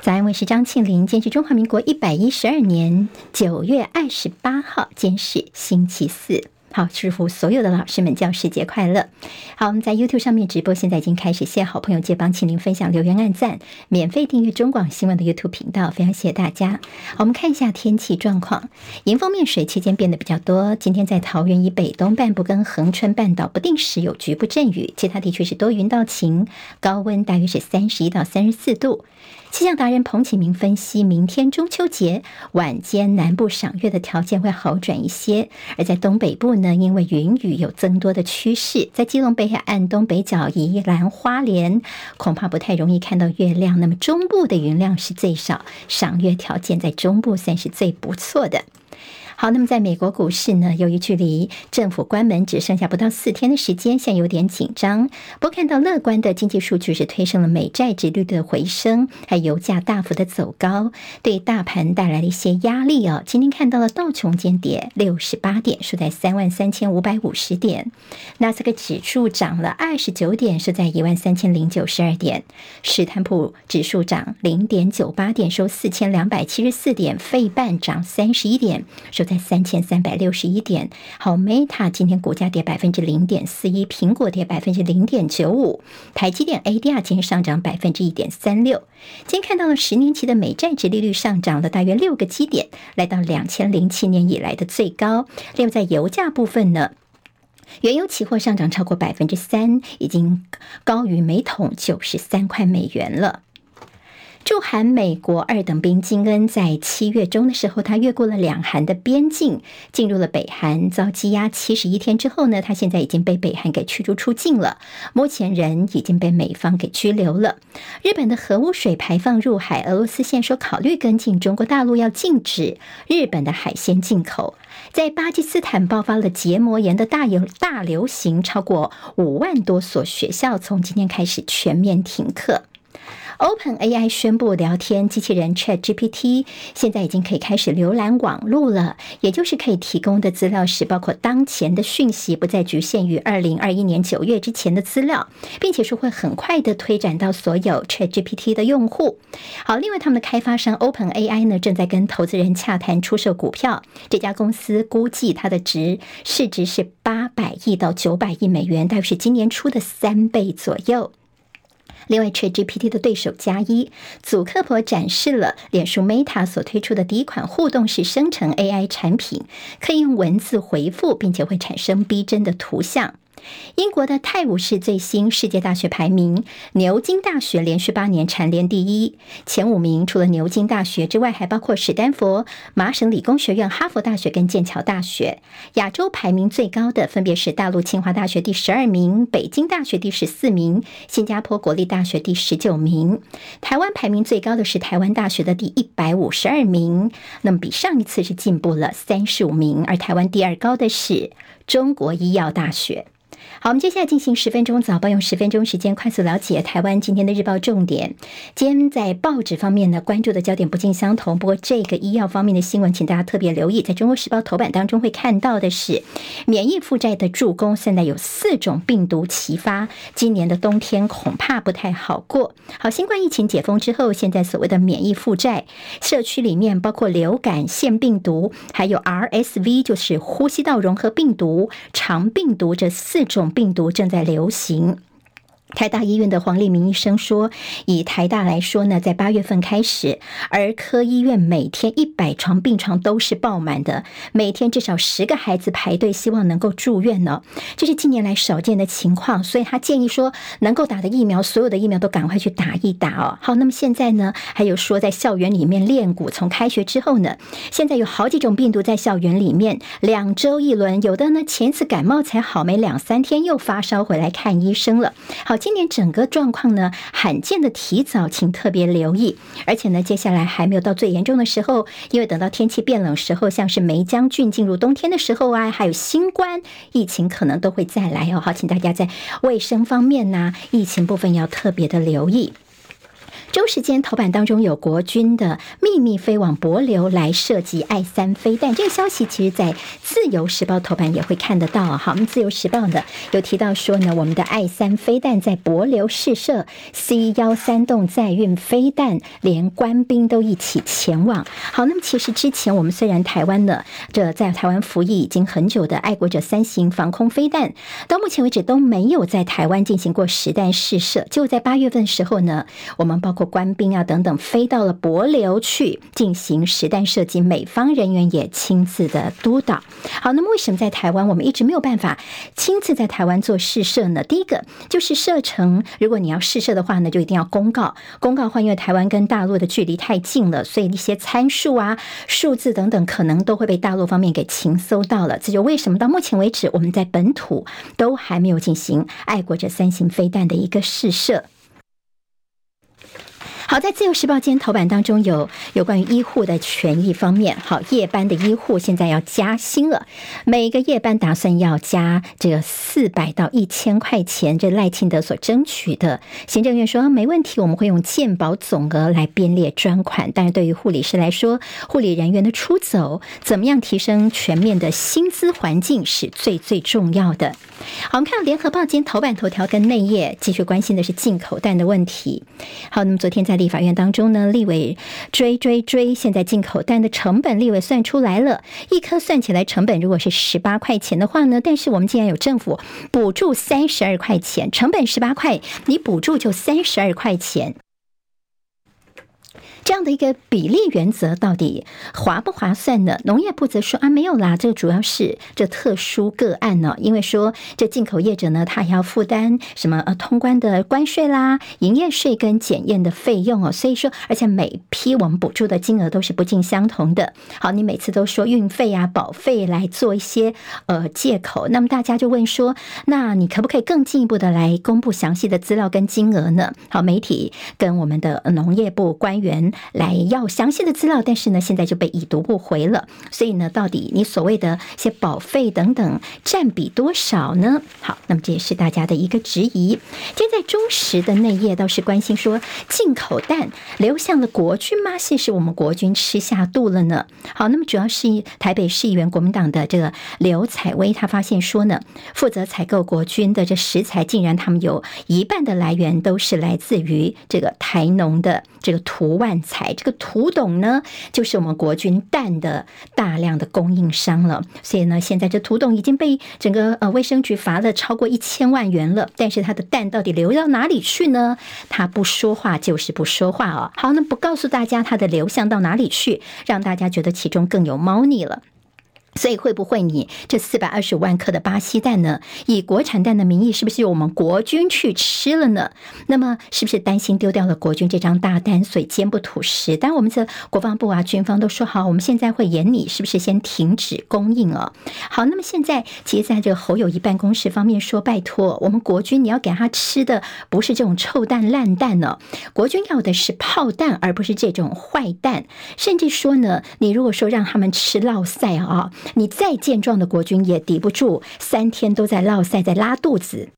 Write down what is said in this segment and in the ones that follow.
早安，我是张庆玲。今天是中华民国一百一十二年九月二十八号，今天是星期四。好，祝福所有的老师们教师节快乐！好，我们在 YouTube 上面直播，现在已经开始。谢好朋友借帮请您分享、留言、按赞，免费订阅中广新闻的 YouTube 频道，非常谢谢大家。我们看一下天气状况。迎风面水期间变得比较多，今天在桃园以北东半部跟恒春半岛不定时有局部阵雨，其他地区是多云到晴，高温大约是三十一到三十四度。气象达人彭启明分析，明天中秋节晚间南部赏月的条件会好转一些，而在东北部呢，因为云雨有增多的趋势，在基隆北海岸东北角、宜兰花莲，恐怕不太容易看到月亮。那么中部的云量是最少，赏月条件在中部算是最不错的。好，那么在美国股市呢，由于距离政府关门只剩下不到四天的时间，现在有点紧张。不过看到乐观的经济数据是推升了美债殖率的回升，还油价大幅的走高，对大盘带来了一些压力哦。今天看到了道琼间跌六十八点，收在三万三千五百五十点；纳斯克指数涨了二十九点，收在一万三千零九十二点；史坦普指数涨零点九八点，收四千两百七十四点；费半涨三十一点，收。在三千三百六十一点。好，Meta 今天股价跌百分之零点四一，苹果跌百分之零点九五，台积电 ADR 今天上涨百分之一点三六。今天看到了十年期的美债殖利率上涨了大约六个基点，来到两千零七年以来的最高。另外在油价部分呢，原油期货上涨超过百分之三，已经高于每桶九十三块美元了。驻韩美国二等兵金恩在七月中的时候，他越过了两韩的边境，进入了北韩，遭羁押七十一天之后呢，他现在已经被北韩给驱逐出境了。目前人已经被美方给拘留了。日本的核污水排放入海，俄罗斯现说考虑跟进，中国大陆要禁止日本的海鲜进口。在巴基斯坦爆发了结膜炎的大流大流行，超过五万多所学校从今天开始全面停课。OpenAI 宣布，聊天机器人 ChatGPT 现在已经可以开始浏览网络了，也就是可以提供的资料是包括当前的讯息，不再局限于二零二一年九月之前的资料，并且是会很快的推展到所有 ChatGPT 的用户。好，另外他们的开发商 OpenAI 呢，正在跟投资人洽谈出售股票，这家公司估计它的值市值是八百亿到九百亿美元，大约是今年初的三倍左右。另外，ChatGPT 的对手加一，祖克伯展示了脸书 Meta 所推出的第一款互动式生成 AI 产品，可以用文字回复，并且会产生逼真的图像。英国的泰晤士最新世界大学排名，牛津大学连续八年蝉联第一。前五名除了牛津大学之外，还包括史丹佛、麻省理工学院、哈佛大学跟剑桥大学。亚洲排名最高的分别是大陆清华大学第十二名、北京大学第十四名、新加坡国立大学第十九名。台湾排名最高的是台湾大学的第一百五十二名，那么比上一次是进步了三十五名。而台湾第二高的是中国医药大学。好，我们接下来进行十分钟早报，用十分钟时间快速了解台湾今天的日报重点。今天在报纸方面呢，关注的焦点不尽相同。不过这个医药方面的新闻，请大家特别留意。在中国时报头版当中会看到的是，免疫负债的助攻，现在有四种病毒齐发，今年的冬天恐怕不太好过。好，新冠疫情解封之后，现在所谓的免疫负债，社区里面包括流感、腺病毒，还有 RSV，就是呼吸道融合病毒、肠病毒这四种。病毒正在流行。台大医院的黄立明医生说，以台大来说呢，在八月份开始，儿科医院每天一百床病床都是爆满的，每天至少十个孩子排队，希望能够住院呢。这是近年来少见的情况，所以他建议说，能够打的疫苗，所有的疫苗都赶快去打一打哦。好，那么现在呢，还有说在校园里面练鼓，从开学之后呢，现在有好几种病毒在校园里面，两周一轮，有的呢前次感冒才好没两三天又发烧回来看医生了。好。今年整个状况呢，罕见的提早，请特别留意。而且呢，接下来还没有到最严重的时候，因为等到天气变冷时候，像是梅江郡进入冬天的时候啊，还有新冠疫情可能都会再来哦。好，请大家在卫生方面呢，疫情部分要特别的留意。周时间头版当中有国军的秘密飞往帛琉来射击爱三飞弹，这个消息其实在自由时报头版也会看得到啊。好，我们自由时报呢有提到说呢，我们的爱三飞弹在帛琉试射 C 幺三洞载运飞弹，连官兵都一起前往。好，那么其实之前我们虽然台湾呢这在台湾服役已经很久的爱国者三型防空飞弹，到目前为止都没有在台湾进行过实弹试射。就在八月份时候呢，我们包括官兵啊等等飞到了帛琉去进行实弹射击，美方人员也亲自的督导。好，那么为什么在台湾我们一直没有办法亲自在台湾做试射呢？第一个就是射程，如果你要试射的话呢，就一定要公告。公告的话，因为台湾跟大陆的距离太近了，所以一些参数啊、数字等等，可能都会被大陆方面给情搜到了。这就为什么到目前为止，我们在本土都还没有进行爱国者三型飞弹的一个试射。好，在自由时报今天头版当中有有关于医护的权益方面。好，夜班的医护现在要加薪了，每个夜班打算要加这个四百到一千块钱。这赖清德所争取的，行政院说没问题，我们会用健保总额来编列专款。但是对于护理师来说，护理人员的出走，怎么样提升全面的薪资环境是最最重要的。好，我们看到联合报今天头版头条跟内页继续关心的是进口蛋的问题。好，那么昨天在立法院当中呢，立委追追追，现在进口蛋的成本，立委算出来了，一颗算起来成本如果是十八块钱的话呢，但是我们既然有政府补助三十二块钱，成本十八块，你补助就三十二块钱。这样的一个比例原则到底划不划算呢？农业部则说啊，没有啦，这个主要是这特殊个案呢，因为说这进口业者呢，他还要负担什么呃通关的关税啦、营业税跟检验的费用哦，所以说，而且每批我们补助的金额都是不尽相同的。好，你每次都说运费啊、保费来做一些呃借口，那么大家就问说，那你可不可以更进一步的来公布详细的资料跟金额呢？好，媒体跟我们的农业部官员。来要详细的资料，但是呢，现在就被已读不回了。所以呢，到底你所谓的一些保费等等占比多少呢？好，那么这也是大家的一个质疑。现在中时的内页倒是关心说，进口蛋流向了国军吗？是是我们国军吃下肚了呢？好，那么主要是台北市议员国民党的这个刘采薇，他发现说呢，负责采购国军的这食材，竟然他们有一半的来源都是来自于这个台农的这个图万。才这个图董呢，就是我们国军蛋的大量的供应商了。所以呢，现在这图董已经被整个呃卫生局罚了超过一千万元了。但是他的蛋到底流到哪里去呢？他不说话就是不说话哦。好，那不告诉大家他的流向到哪里去，让大家觉得其中更有猫腻了。所以会不会你这四百二十五万颗的巴西蛋呢？以国产蛋的名义，是不是由我们国军去吃了呢？那么是不是担心丢掉了国军这张大单，所以坚不吐实？当然，我们这国防部啊、军方都说好，我们现在会严你，是不是先停止供应啊？好，那么现在其实在这个侯友谊办公室方面说，拜托我们国军，你要给他吃的不是这种臭蛋烂蛋呢、国军要的是炮弹，而不是这种坏蛋。甚至说呢，你如果说让他们吃烙赛啊。你再健壮的国军也抵不住三天都在落赛，在拉肚子。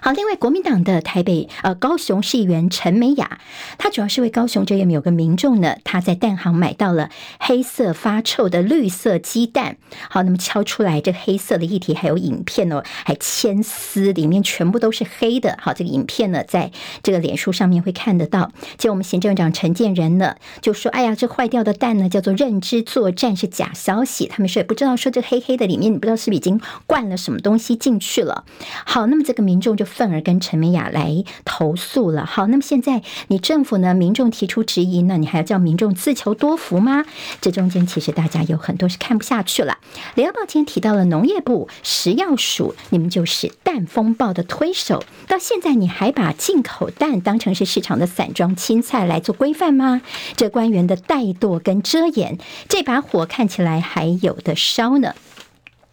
好，另外国民党的台北呃高雄市议员陈美雅，她主要是为高雄这边有个民众呢，他在蛋行买到了黑色发臭的绿色鸡蛋。好，那么敲出来这黑色的液体还有影片哦，还牵丝，里面全部都是黑的。好，这个影片呢，在这个脸书上面会看得到。就我们行政长陈建仁呢，就说：“哎呀，这坏掉的蛋呢，叫做认知作战，是假消息。”他们说也不知道说这黑黑的里面，你不知道是不是已经灌了什么东西进去了。好，那么这个民众就。愤而跟陈美雅来投诉了。好，那么现在你政府呢？民众提出质疑，那你还要叫民众自求多福吗？这中间其实大家有很多是看不下去了。联合报今天提到了农业部食药署，你们就是蛋风暴的推手，到现在你还把进口蛋当成是市场的散装青菜来做规范吗？这官员的怠惰跟遮掩，这把火看起来还有的烧呢。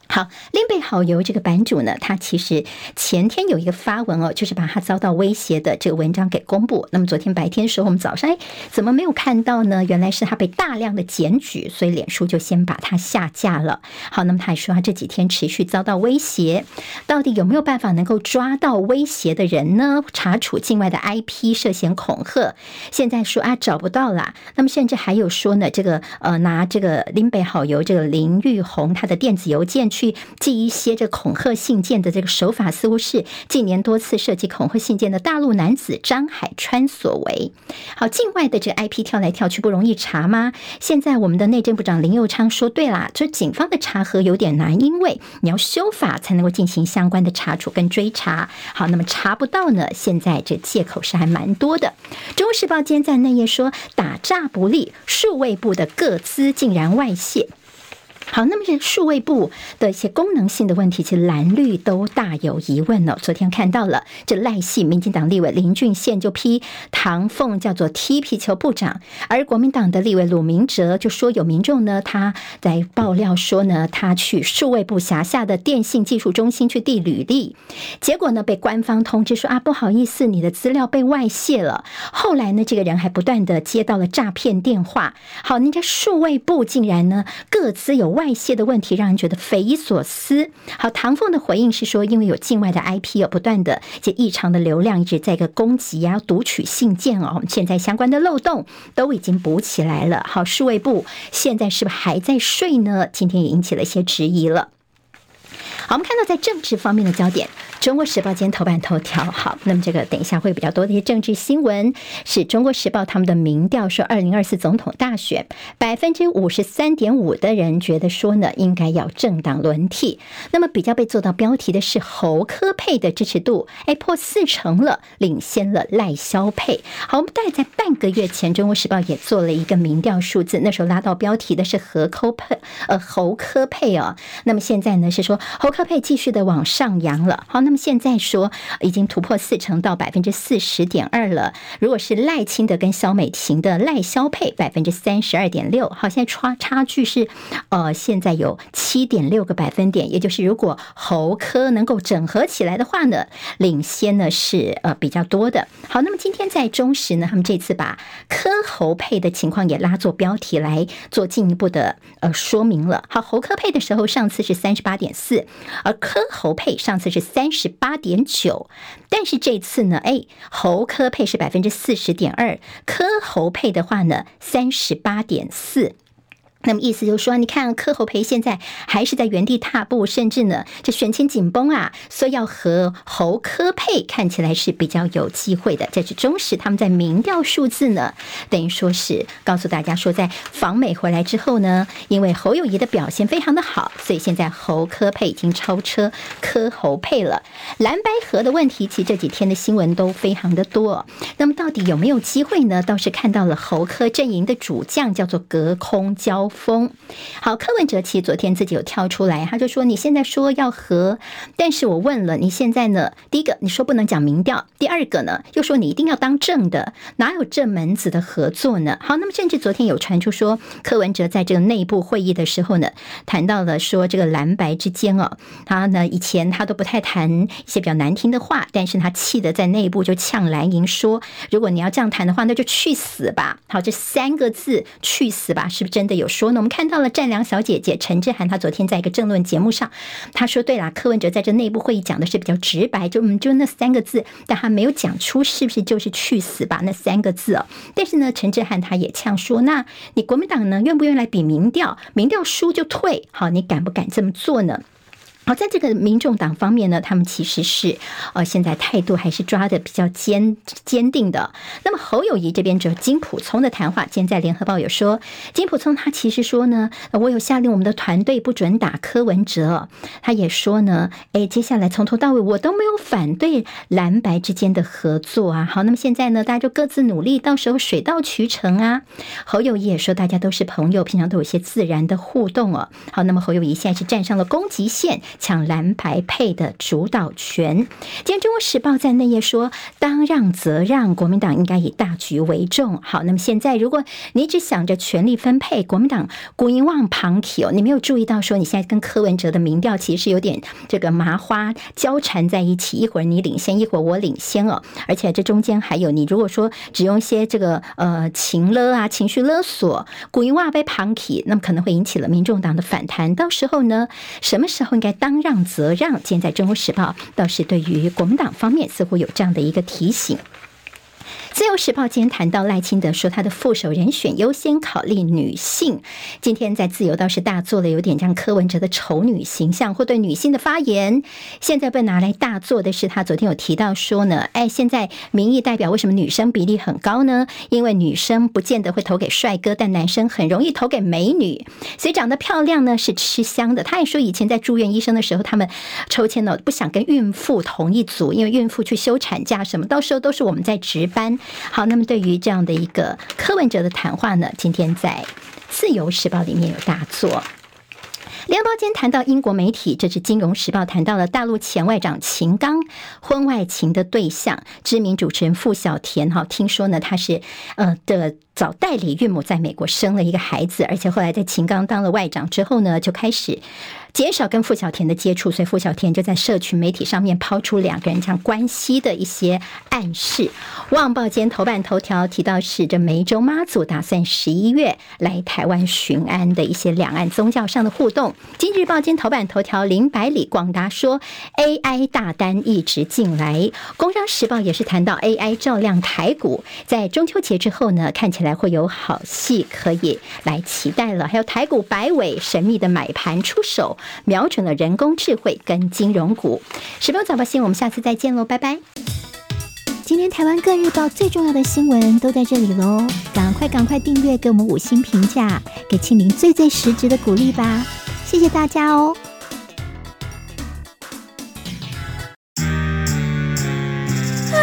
好，林北好油这个版主呢，他其实前天有一个发文哦，就是把他遭到威胁的这个文章给公布。那么昨天白天的时候，我们早上哎，怎么没有看到呢？原来是他被大量的检举，所以脸书就先把他下架了。好，那么他还说他这几天持续遭到威胁，到底有没有办法能够抓到威胁的人呢？查处境外的 IP 涉嫌恐吓，现在说啊找不到啦。那么甚至还有说呢，这个呃拿这个林北好油这个林玉红他的电子邮件。去寄一些这恐吓信件的这个手法，似乎是近年多次涉及恐吓信件的大陆男子张海川所为。好，境外的这个 IP 跳来跳去不容易查吗？现在我们的内政部长林佑昌说，对啦，这警方的查核有点难，因为你要修法才能够进行相关的查处跟追查。好，那么查不到呢？现在这借口是还蛮多的。中国时报今天在内页说，打诈不力，数位部的个资竟然外泄。好，那么这数位部的一些功能性的问题，其实蓝绿都大有疑问哦。昨天看到了这赖系民进党立委林俊宪就批唐凤叫做踢皮球部长，而国民党的立委鲁明哲就说有民众呢，他在爆料说呢，他去数位部辖下的电信技术中心去递履历，结果呢被官方通知说啊，不好意思，你的资料被外泄了。后来呢，这个人还不断的接到了诈骗电话。好，人家数位部竟然呢各自有。外外泄的问题让人觉得匪夷所思。好，唐凤的回应是说，因为有境外的 IP 有不断的这异常的流量一直在一个攻击啊、读取信件哦，现在相关的漏洞都已经补起来了。好，数位部现在是不是还在睡呢？今天也引起了一些质疑了。好，我们看到在政治方面的焦点。中国时报今天头版头条，好，那么这个等一下会比较多的一些政治新闻，是中国时报他们的民调说，二零二四总统大选百分之五十三点五的人觉得说呢，应该要政党轮替。那么比较被做到标题的是侯柯配的支持度，哎，破四成了，领先了赖萧配。好，我们大概在半个月前，中国时报也做了一个民调数字，那时候拉到标题的是侯柯配，呃，侯柯配哦。那么现在呢是说侯柯配继续的往上扬了。好，那么。现在说已经突破四成到百分之四十点二了。如果是赖清德跟萧美琴的赖萧配百分之三十二点六，好，现在差差距是呃，现在有七点六个百分点。也就是如果侯科能够整合起来的话呢，领先呢是呃比较多的。好，那么今天在中时呢，他们这次把科侯配的情况也拉作标题来做进一步的呃说明了。好，侯科配的时候上次是三十八点四，而科侯配上次是三十。八点九，但是这次呢，哎，侯科配是百分之四十点二，科侯配的话呢，三十八点四。那么意思就是说，你看柯侯培现在还是在原地踏步，甚至呢，这选情紧绷啊，所以要和侯柯配看起来是比较有机会的。这是中时他们在民调数字呢，等于说是告诉大家说，在访美回来之后呢，因为侯友谊的表现非常的好，所以现在侯柯配已经超车柯侯配了。蓝白河的问题，其实这几天的新闻都非常的多。那么到底有没有机会呢？倒是看到了侯柯阵营的主将叫做隔空交风好，柯文哲其实昨天自己有跳出来，他就说：“你现在说要和，但是我问了，你现在呢？第一个你说不能讲民调，第二个呢又说你一定要当正的，哪有这门子的合作呢？”好，那么甚至昨天有传出说，柯文哲在这个内部会议的时候呢，谈到了说这个蓝白之间哦，他呢以前他都不太谈一些比较难听的话，但是他气得在内部就呛蓝营说：“如果你要这样谈的话，那就去死吧！”好，这三个字“去死吧”是不是真的有说呢？我们看到了战良小姐姐陈志涵，她昨天在一个政论节目上，她说：“对啦，柯文哲在这内部会议讲的是比较直白，就嗯，就那三个字，但他没有讲出是不是就是去死吧那三个字哦。但是呢，陈志涵他也呛说：那你国民党呢，愿不愿意来比民调？民调输就退，好，你敢不敢这么做呢？”好，在这个民众党方面呢，他们其实是呃，现在态度还是抓的比较坚坚定的。那么侯友谊这边就是金溥聪的谈话，今天在联合报有说，金溥聪他其实说呢，我有下令我们的团队不准打柯文哲。他也说呢，哎，接下来从头到尾我都没有反对蓝白之间的合作啊。好，那么现在呢，大家就各自努力，到时候水到渠成啊。侯友谊也说，大家都是朋友，平常都有些自然的互动哦。好，那么侯友谊现在是站上了攻击线。抢蓝白配的主导权。今天《中国时报》在内页说：“当让则让，国民党应该以大局为重。”好，那么现在如果你只想着权力分配，国民党国营望旁体哦，你没有注意到说你现在跟柯文哲的民调其实是有点这个麻花交缠在一起，一会儿你领先，一会儿我领先哦，而且这中间还有你如果说只用一些这个呃情勒啊、情绪勒索，国营望被旁体，那么可能会引起了民众党的反弹。到时候呢，什么时候应该当让则让？现在《中国时报》倒是对于国民党方面似乎有这样的一个提醒。自由时报今天谈到赖清德说他的副手人选优先考虑女性，今天在自由倒是大做了有点像柯文哲的丑女形象或对女性的发言，现在被拿来大做的是他昨天有提到说呢，哎，现在民意代表为什么女生比例很高呢？因为女生不见得会投给帅哥，但男生很容易投给美女，所以长得漂亮呢是吃香的。他也说以前在住院医生的时候，他们抽签呢不想跟孕妇同一组，因为孕妇去休产假什么，到时候都是我们在值班。好，那么对于这样的一个柯文哲的谈话呢，今天在《自由时报》里面有大作。《联合报》间谈到英国媒体，这是《金融时报》谈到了大陆前外长秦刚婚外情的对象，知名主持人傅小田。哈，听说呢，他是呃的找代理岳母在美国生了一个孩子，而且后来在秦刚当了外长之后呢，就开始。减少跟傅小田的接触，所以傅小田就在社群媒体上面抛出两个人这样关系的一些暗示。《旺报》间头版头条提到是这梅州妈祖打算十一月来台湾巡安的一些两岸宗教上的互动。《经济日报》间头版头条林百里广达说 AI 大单一直进来。《工商时报》也是谈到 AI 照亮台股，在中秋节之后呢，看起来来会有好戏可以来期待了。还有台股百尾神秘的买盘出手。瞄准了人工智慧跟金融股。十分早报新，我们下次再见喽，拜拜。今天台湾各日报最重要的新闻都在这里喽，赶快赶快订阅，给我们五星评价，给庆铃最最实质的鼓励吧，谢谢大家哦。啊，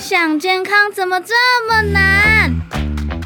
想健康怎么这么难？